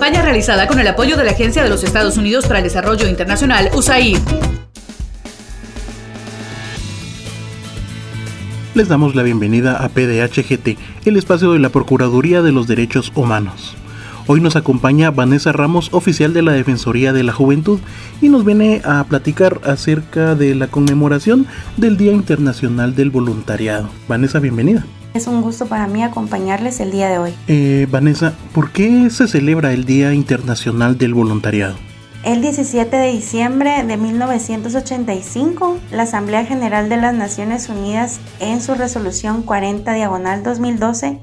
Campaña realizada con el apoyo de la Agencia de los Estados Unidos para el Desarrollo Internacional, USAID. Les damos la bienvenida a PDHGT, el espacio de la Procuraduría de los Derechos Humanos. Hoy nos acompaña Vanessa Ramos, oficial de la Defensoría de la Juventud, y nos viene a platicar acerca de la conmemoración del Día Internacional del Voluntariado. Vanessa, bienvenida. Es un gusto para mí acompañarles el día de hoy. Eh, Vanessa, ¿por qué se celebra el Día Internacional del Voluntariado? El 17 de diciembre de 1985, la Asamblea General de las Naciones Unidas, en su resolución 40 diagonal 2012,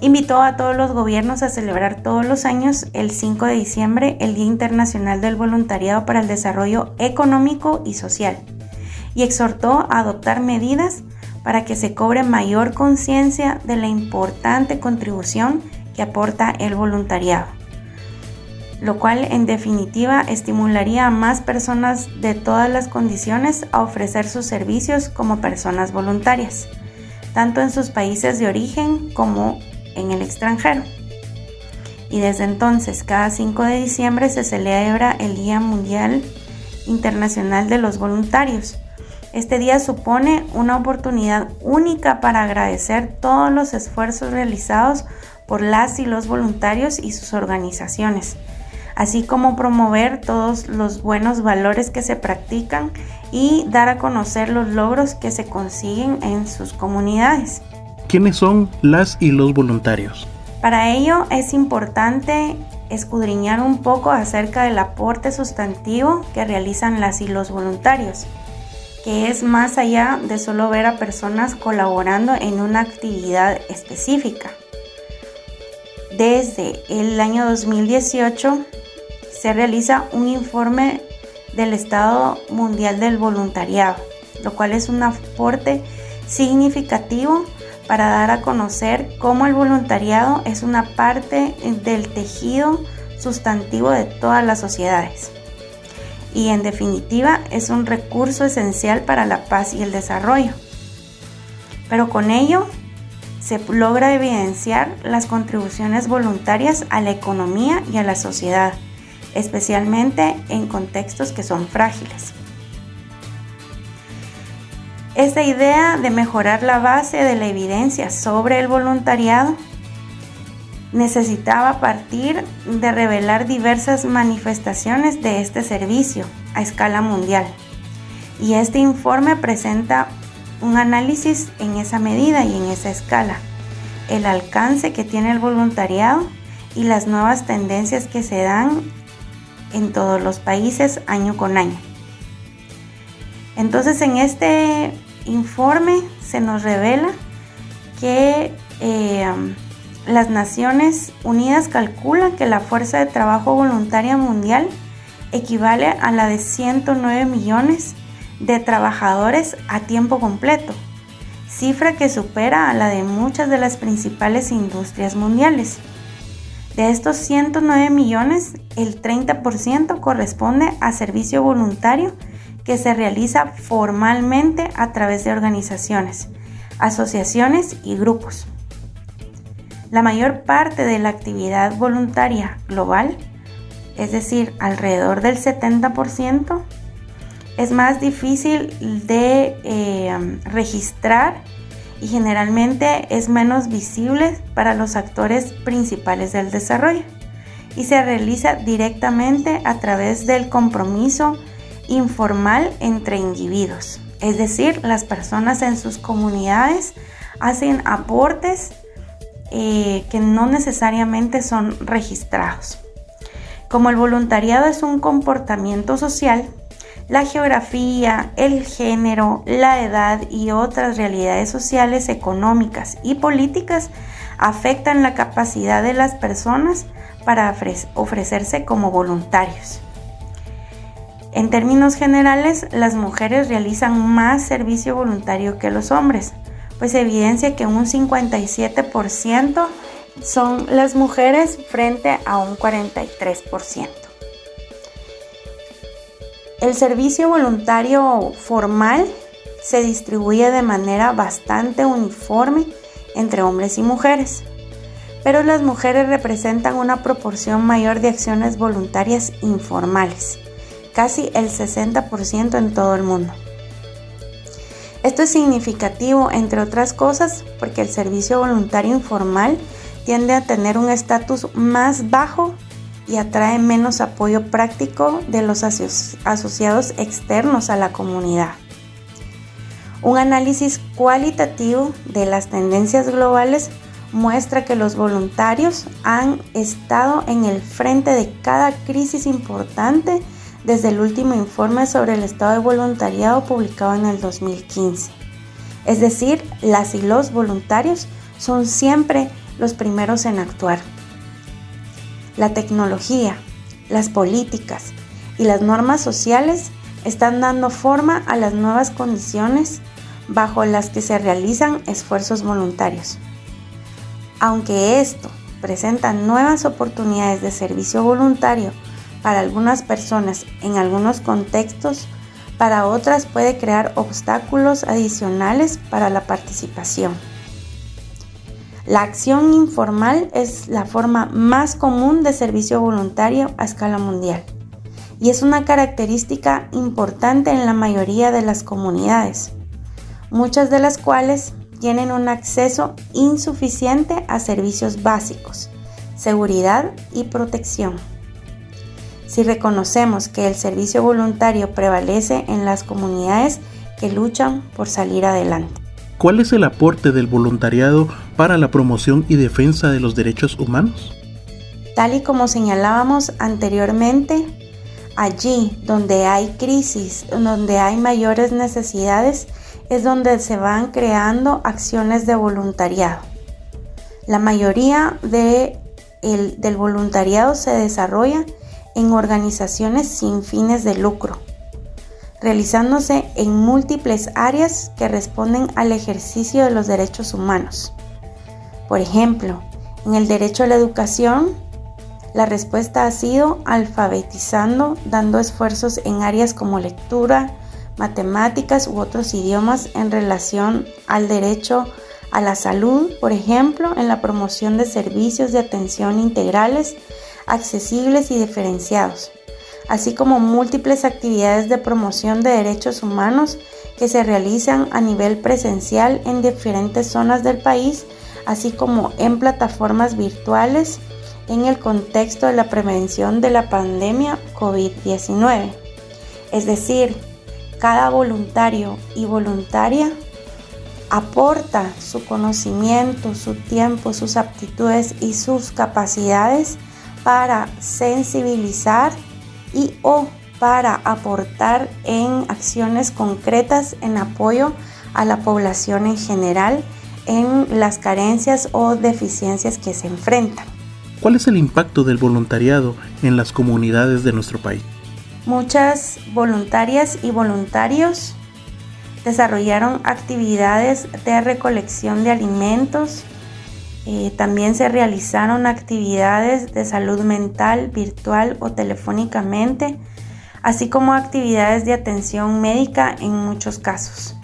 invitó a todos los gobiernos a celebrar todos los años el 5 de diciembre el Día Internacional del Voluntariado para el Desarrollo Económico y Social y exhortó a adoptar medidas para que se cobre mayor conciencia de la importante contribución que aporta el voluntariado, lo cual en definitiva estimularía a más personas de todas las condiciones a ofrecer sus servicios como personas voluntarias, tanto en sus países de origen como en el extranjero. Y desde entonces, cada 5 de diciembre se celebra el Día Mundial Internacional de los Voluntarios, este día supone una oportunidad única para agradecer todos los esfuerzos realizados por las y los voluntarios y sus organizaciones, así como promover todos los buenos valores que se practican y dar a conocer los logros que se consiguen en sus comunidades. ¿Quiénes son las y los voluntarios? Para ello es importante escudriñar un poco acerca del aporte sustantivo que realizan las y los voluntarios que es más allá de solo ver a personas colaborando en una actividad específica. Desde el año 2018 se realiza un informe del Estado Mundial del Voluntariado, lo cual es un aporte significativo para dar a conocer cómo el voluntariado es una parte del tejido sustantivo de todas las sociedades y en definitiva es un recurso esencial para la paz y el desarrollo. Pero con ello se logra evidenciar las contribuciones voluntarias a la economía y a la sociedad, especialmente en contextos que son frágiles. Esta idea de mejorar la base de la evidencia sobre el voluntariado necesitaba partir de revelar diversas manifestaciones de este servicio a escala mundial. Y este informe presenta un análisis en esa medida y en esa escala, el alcance que tiene el voluntariado y las nuevas tendencias que se dan en todos los países año con año. Entonces en este informe se nos revela que eh, las Naciones Unidas calculan que la fuerza de trabajo voluntaria mundial equivale a la de 109 millones de trabajadores a tiempo completo, cifra que supera a la de muchas de las principales industrias mundiales. De estos 109 millones, el 30% corresponde a servicio voluntario que se realiza formalmente a través de organizaciones, asociaciones y grupos. La mayor parte de la actividad voluntaria global, es decir, alrededor del 70%, es más difícil de eh, registrar y generalmente es menos visible para los actores principales del desarrollo y se realiza directamente a través del compromiso informal entre individuos. Es decir, las personas en sus comunidades hacen aportes eh, que no necesariamente son registrados. Como el voluntariado es un comportamiento social, La geografía, el género, la edad y otras realidades sociales, económicas y políticas afectan la capacidad de las personas para ofrecerse como voluntarios. En términos generales, las mujeres realizan más servicio voluntario que los hombres, pues evidencia que un 57% son las mujeres frente a un 43%. El servicio voluntario formal se distribuye de manera bastante uniforme entre hombres y mujeres, pero las mujeres representan una proporción mayor de acciones voluntarias informales, casi el 60% en todo el mundo. Esto es significativo, entre otras cosas, porque el servicio voluntario informal tiende a tener un estatus más bajo y atrae menos apoyo práctico de los asociados externos a la comunidad. Un análisis cualitativo de las tendencias globales muestra que los voluntarios han estado en el frente de cada crisis importante desde el último informe sobre el estado de voluntariado publicado en el 2015. Es decir, las y los voluntarios son siempre los primeros en actuar. La tecnología, las políticas y las normas sociales están dando forma a las nuevas condiciones bajo las que se realizan esfuerzos voluntarios. Aunque esto presenta nuevas oportunidades de servicio voluntario para algunas personas en algunos contextos, para otras puede crear obstáculos adicionales para la participación. La acción informal es la forma más común de servicio voluntario a escala mundial y es una característica importante en la mayoría de las comunidades, muchas de las cuales tienen un acceso insuficiente a servicios básicos, seguridad y protección. Si reconocemos que el servicio voluntario prevalece en las comunidades que luchan por salir adelante. ¿Cuál es el aporte del voluntariado para la promoción y defensa de los derechos humanos? Tal y como señalábamos anteriormente, allí donde hay crisis, donde hay mayores necesidades, es donde se van creando acciones de voluntariado. La mayoría de del voluntariado se desarrolla en organizaciones sin fines de lucro realizándose en múltiples áreas que responden al ejercicio de los derechos humanos. Por ejemplo, en el derecho a la educación, la respuesta ha sido alfabetizando, dando esfuerzos en áreas como lectura, matemáticas u otros idiomas en relación al derecho a la salud, por ejemplo, en la promoción de servicios de atención integrales, accesibles y diferenciados, así como múltiples actividades de promoción de derechos humanos que se realizan a nivel presencial en diferentes zonas del país, así como en plataformas virtuales en el contexto de la prevención de la pandemia COVID-19. Es decir, cada voluntario y voluntaria aporta su conocimiento, su tiempo, sus aptitudes y sus capacidades para sensibilizar y o para aportar en acciones concretas en apoyo a la población en general en las carencias o deficiencias que se enfrentan. ¿Cuál es el impacto del voluntariado en las comunidades de nuestro país? Muchas voluntarias y voluntarios desarrollaron actividades de recolección de alimentos, eh, también se realizaron actividades de salud mental virtual o telefónicamente, así como actividades de atención médica en muchos casos.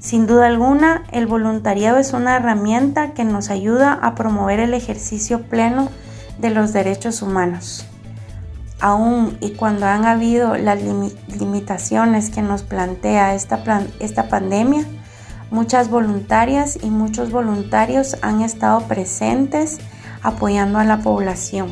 Sin duda alguna, el voluntariado es una herramienta que nos ayuda a promover el ejercicio pleno de los derechos humanos. Aún y cuando han habido las limitaciones que nos plantea esta, esta pandemia, Muchas voluntarias y muchos voluntarios han estado presentes apoyando a la población.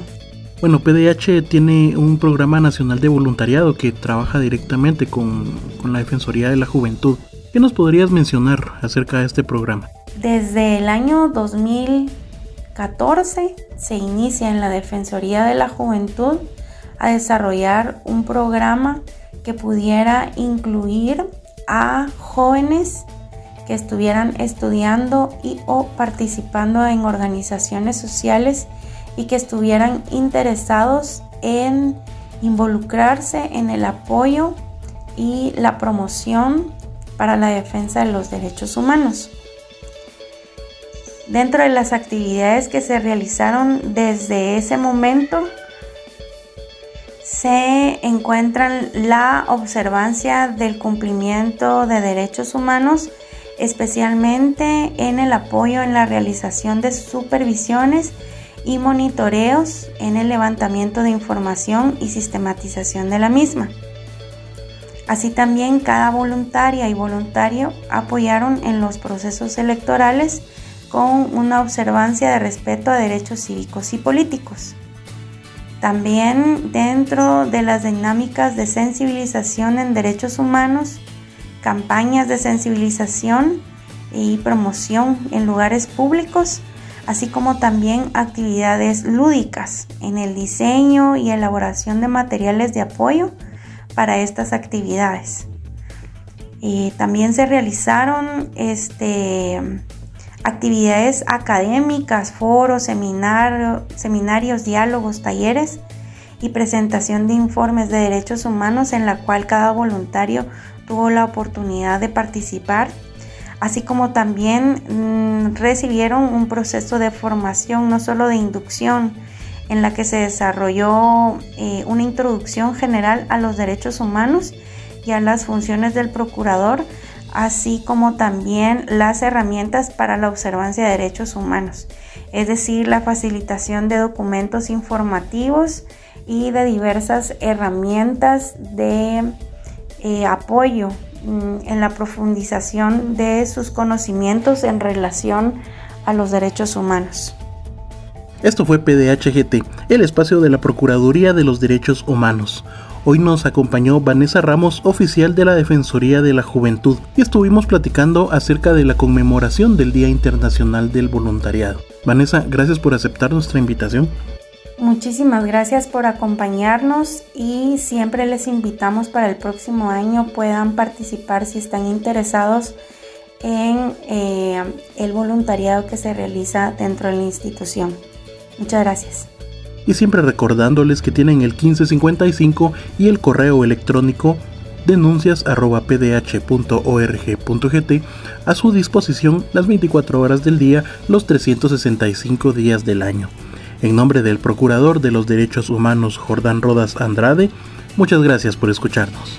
Bueno, PDH tiene un programa nacional de voluntariado que trabaja directamente con, la Defensoría de la Juventud. ¿Qué nos podrías mencionar acerca de este programa? Desde el año 2014 se inicia en la Defensoría de la Juventud a desarrollar un programa que pudiera incluir a jóvenes que estuvieran estudiando y o participando en organizaciones sociales y que estuvieran interesados en involucrarse en el apoyo y la promoción para la defensa de los derechos humanos. Dentro de las actividades que se realizaron desde ese momento, se encuentran la observancia del cumplimiento de derechos humanos, especialmente en el apoyo en la realización de supervisiones y monitoreos en el levantamiento de información y sistematización de la misma. Así también cada voluntaria y voluntario apoyaron en los procesos electorales con una observancia de respeto a derechos cívicos y políticos. También dentro de las dinámicas de sensibilización en derechos humanos, campañas de sensibilización y promoción en lugares públicos, así como también actividades lúdicas en el diseño y elaboración de materiales de apoyo para estas actividades. Y también se realizaron este, actividades académicas, foros, seminarios, diálogos, talleres y presentación de informes de derechos humanos en la cual cada voluntario tuvo la oportunidad de participar, así como también mm, recibieron un proceso de formación, no solo de inducción, en la que se desarrolló eh, una introducción general a los derechos humanos y a las funciones del procurador, así como también las herramientas para la observancia de derechos humanos, es decir, la facilitación de documentos informativos y de diversas herramientas de eh, apoyo mm, en la profundización de sus conocimientos en relación a los derechos humanos. Esto fue PDHGT, el espacio de la Procuraduría de los Derechos Humanos. Hoy nos acompañó Vanessa Ramos, oficial de la Defensoría de la Juventud, y estuvimos platicando acerca de la conmemoración del Día Internacional del Voluntariado. Vanessa, gracias por aceptar nuestra invitación. Muchísimas gracias por acompañarnos y siempre les invitamos para el próximo año puedan participar si están interesados en eh, el voluntariado que se realiza dentro de la institución. Muchas gracias y siempre recordándoles que tienen el 1555 y el correo electrónico denuncias.pdh.org.gt a su disposición las 24 horas del día, los 365 días del año. En nombre del Procurador de los Derechos Humanos Jordán Rodas Andrade, muchas gracias por escucharnos.